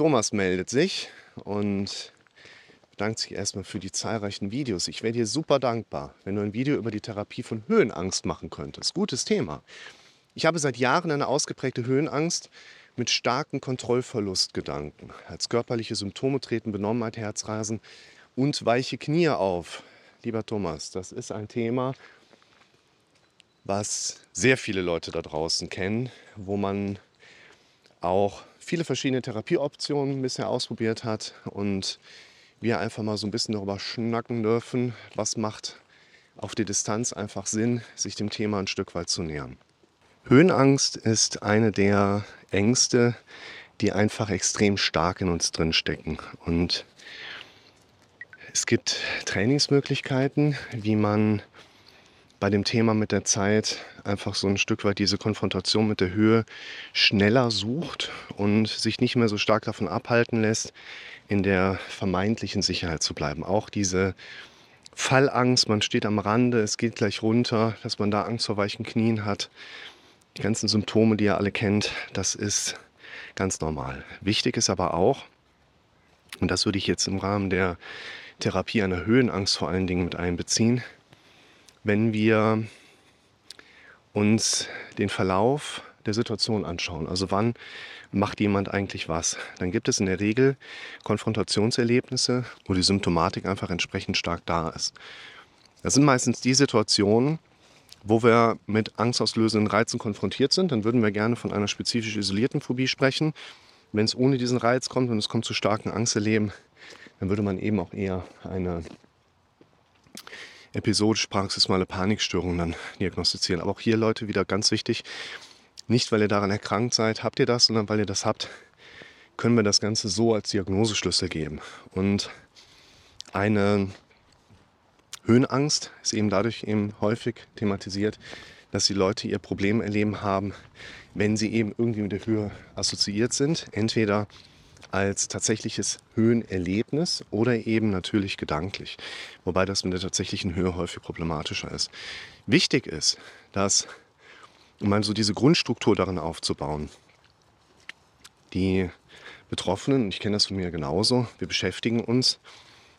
Thomas meldet sich und bedankt sich erstmal für die zahlreichen Videos. Ich wäre dir super dankbar, wenn du ein Video über die Therapie von Höhenangst machen könntest. Gutes Thema. Ich habe seit Jahren eine ausgeprägte Höhenangst mit starken Kontrollverlustgedanken. Als körperliche Symptome treten Benommenheit, Herzrasen und weiche Knie auf. Lieber Thomas, das ist ein Thema, was sehr viele Leute da draußen kennen, wo man auch viele verschiedene Therapieoptionen bisher ausprobiert hat und wir einfach mal so ein bisschen darüber schnacken dürfen, was macht auf die Distanz einfach Sinn, sich dem Thema ein Stück weit zu nähern. Höhenangst ist eine der Ängste, die einfach extrem stark in uns drin stecken. Und es gibt Trainingsmöglichkeiten, wie man bei dem Thema mit der Zeit einfach so ein Stück weit diese Konfrontation mit der Höhe schneller sucht und sich nicht mehr so stark davon abhalten lässt, in der vermeintlichen Sicherheit zu bleiben. Auch diese Fallangst, man steht am Rande, es geht gleich runter, dass man da Angst vor weichen Knien hat, die ganzen Symptome, die ihr alle kennt, das ist ganz normal. Wichtig ist aber auch, und das würde ich jetzt im Rahmen der Therapie einer Höhenangst vor allen Dingen mit einbeziehen, wenn wir uns den Verlauf der Situation anschauen. Also wann macht jemand eigentlich was? Dann gibt es in der Regel Konfrontationserlebnisse, wo die Symptomatik einfach entsprechend stark da ist. Das sind meistens die Situationen, wo wir mit angstauslösenden Reizen konfrontiert sind, dann würden wir gerne von einer spezifisch isolierten Phobie sprechen. Wenn es ohne diesen Reiz kommt und es kommt zu starken Angsterleben, dann würde man eben auch eher eine episodisch paroxysmale Panikstörung dann diagnostizieren. Aber auch hier, Leute, wieder ganz wichtig, nicht weil ihr daran erkrankt seid, habt ihr das, sondern weil ihr das habt, können wir das Ganze so als Diagnoseschlüssel geben. Und eine Höhenangst ist eben dadurch eben häufig thematisiert, dass die Leute ihr Problem erleben haben, wenn sie eben irgendwie mit der Höhe assoziiert sind. Entweder als tatsächliches Höhenerlebnis oder eben natürlich gedanklich. Wobei das mit der tatsächlichen Höhe häufig problematischer ist. Wichtig ist, dass, um mal so diese Grundstruktur darin aufzubauen, die Betroffenen, und ich kenne das von mir genauso, wir beschäftigen uns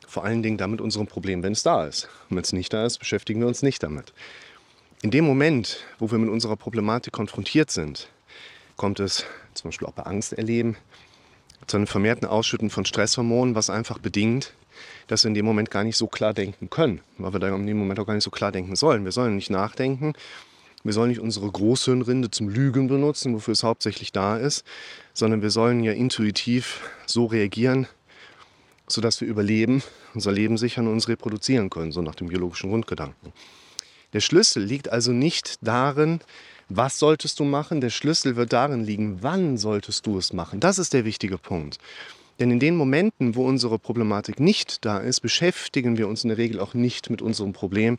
vor allen Dingen damit unserem Problem, wenn es da ist. Und wenn es nicht da ist, beschäftigen wir uns nicht damit. In dem Moment, wo wir mit unserer Problematik konfrontiert sind, kommt es zum Beispiel auch bei Angst erleben zu einem vermehrten Ausschütten von Stresshormonen, was einfach bedingt, dass wir in dem Moment gar nicht so klar denken können, weil wir da in dem Moment auch gar nicht so klar denken sollen. Wir sollen nicht nachdenken, wir sollen nicht unsere Großhirnrinde zum Lügen benutzen, wofür es hauptsächlich da ist, sondern wir sollen ja intuitiv so reagieren, sodass wir überleben, unser Leben sichern und uns reproduzieren können, so nach dem biologischen Grundgedanken. Der Schlüssel liegt also nicht darin, was solltest du machen, der Schlüssel wird darin liegen, wann solltest du es machen. Das ist der wichtige Punkt. Denn in den Momenten, wo unsere Problematik nicht da ist, beschäftigen wir uns in der Regel auch nicht mit unserem Problem,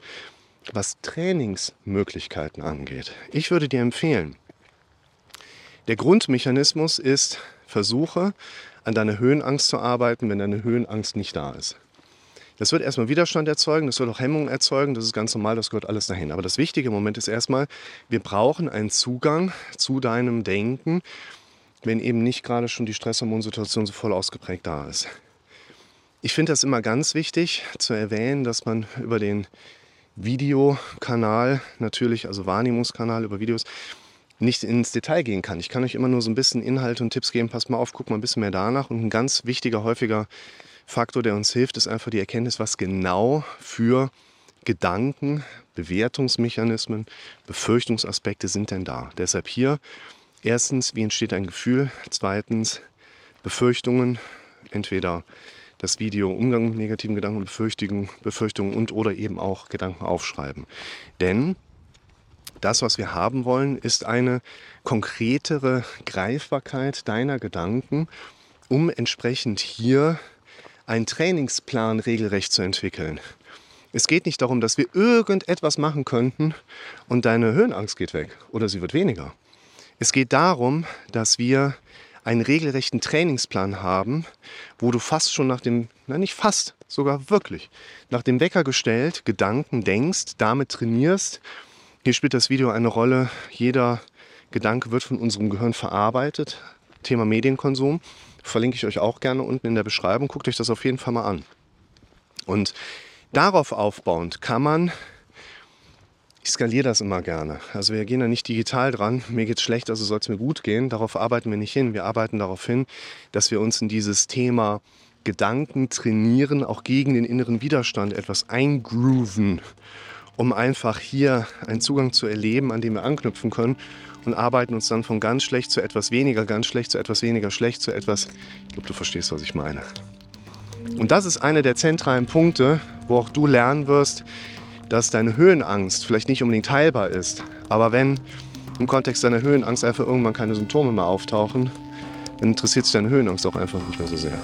was Trainingsmöglichkeiten angeht. Ich würde dir empfehlen, der Grundmechanismus ist, versuche an deiner Höhenangst zu arbeiten, wenn deine Höhenangst nicht da ist. Das wird erstmal Widerstand erzeugen, das wird auch Hemmungen erzeugen, das ist ganz normal, das gehört alles dahin. Aber das wichtige Moment ist erstmal, wir brauchen einen Zugang zu deinem Denken, wenn eben nicht gerade schon die Stresshormonsituation so voll ausgeprägt da ist. Ich finde das immer ganz wichtig zu erwähnen, dass man über den Videokanal natürlich, also Wahrnehmungskanal über Videos, nicht ins Detail gehen kann. Ich kann euch immer nur so ein bisschen Inhalte und Tipps geben. Passt mal auf, guck mal ein bisschen mehr danach. Und ein ganz wichtiger, häufiger Faktor, der uns hilft, ist einfach die Erkenntnis, was genau für Gedanken, Bewertungsmechanismen, Befürchtungsaspekte sind denn da. Deshalb hier erstens, wie entsteht ein Gefühl? Zweitens, Befürchtungen, entweder das Video Umgang mit negativen Gedanken, Befürchtungen, Befürchtungen und oder eben auch Gedanken aufschreiben. Denn das, was wir haben wollen, ist eine konkretere Greifbarkeit deiner Gedanken, um entsprechend hier einen Trainingsplan regelrecht zu entwickeln. Es geht nicht darum, dass wir irgendetwas machen könnten und deine Höhenangst geht weg oder sie wird weniger. Es geht darum, dass wir einen regelrechten Trainingsplan haben, wo du fast schon nach dem, na nicht fast, sogar wirklich, nach dem Wecker gestellt Gedanken denkst, damit trainierst. Hier spielt das Video eine Rolle. Jeder Gedanke wird von unserem Gehirn verarbeitet, Thema Medienkonsum. Verlinke ich euch auch gerne unten in der Beschreibung. Guckt euch das auf jeden Fall mal an. Und darauf aufbauend kann man, ich skaliere das immer gerne. Also wir gehen da nicht digital dran. Mir geht es schlecht, also soll es mir gut gehen. Darauf arbeiten wir nicht hin. Wir arbeiten darauf hin, dass wir uns in dieses Thema Gedanken trainieren, auch gegen den inneren Widerstand etwas eingrooven, um einfach hier einen Zugang zu erleben, an dem wir anknüpfen können und arbeiten uns dann von ganz schlecht zu etwas weniger, ganz schlecht zu etwas weniger schlecht zu etwas, ich glaube, du verstehst, was ich meine. Und das ist einer der zentralen Punkte, wo auch du lernen wirst, dass deine Höhenangst vielleicht nicht unbedingt heilbar ist. Aber wenn im Kontext deiner Höhenangst einfach irgendwann keine Symptome mehr auftauchen, dann interessiert sich deine Höhenangst auch einfach nicht mehr so sehr.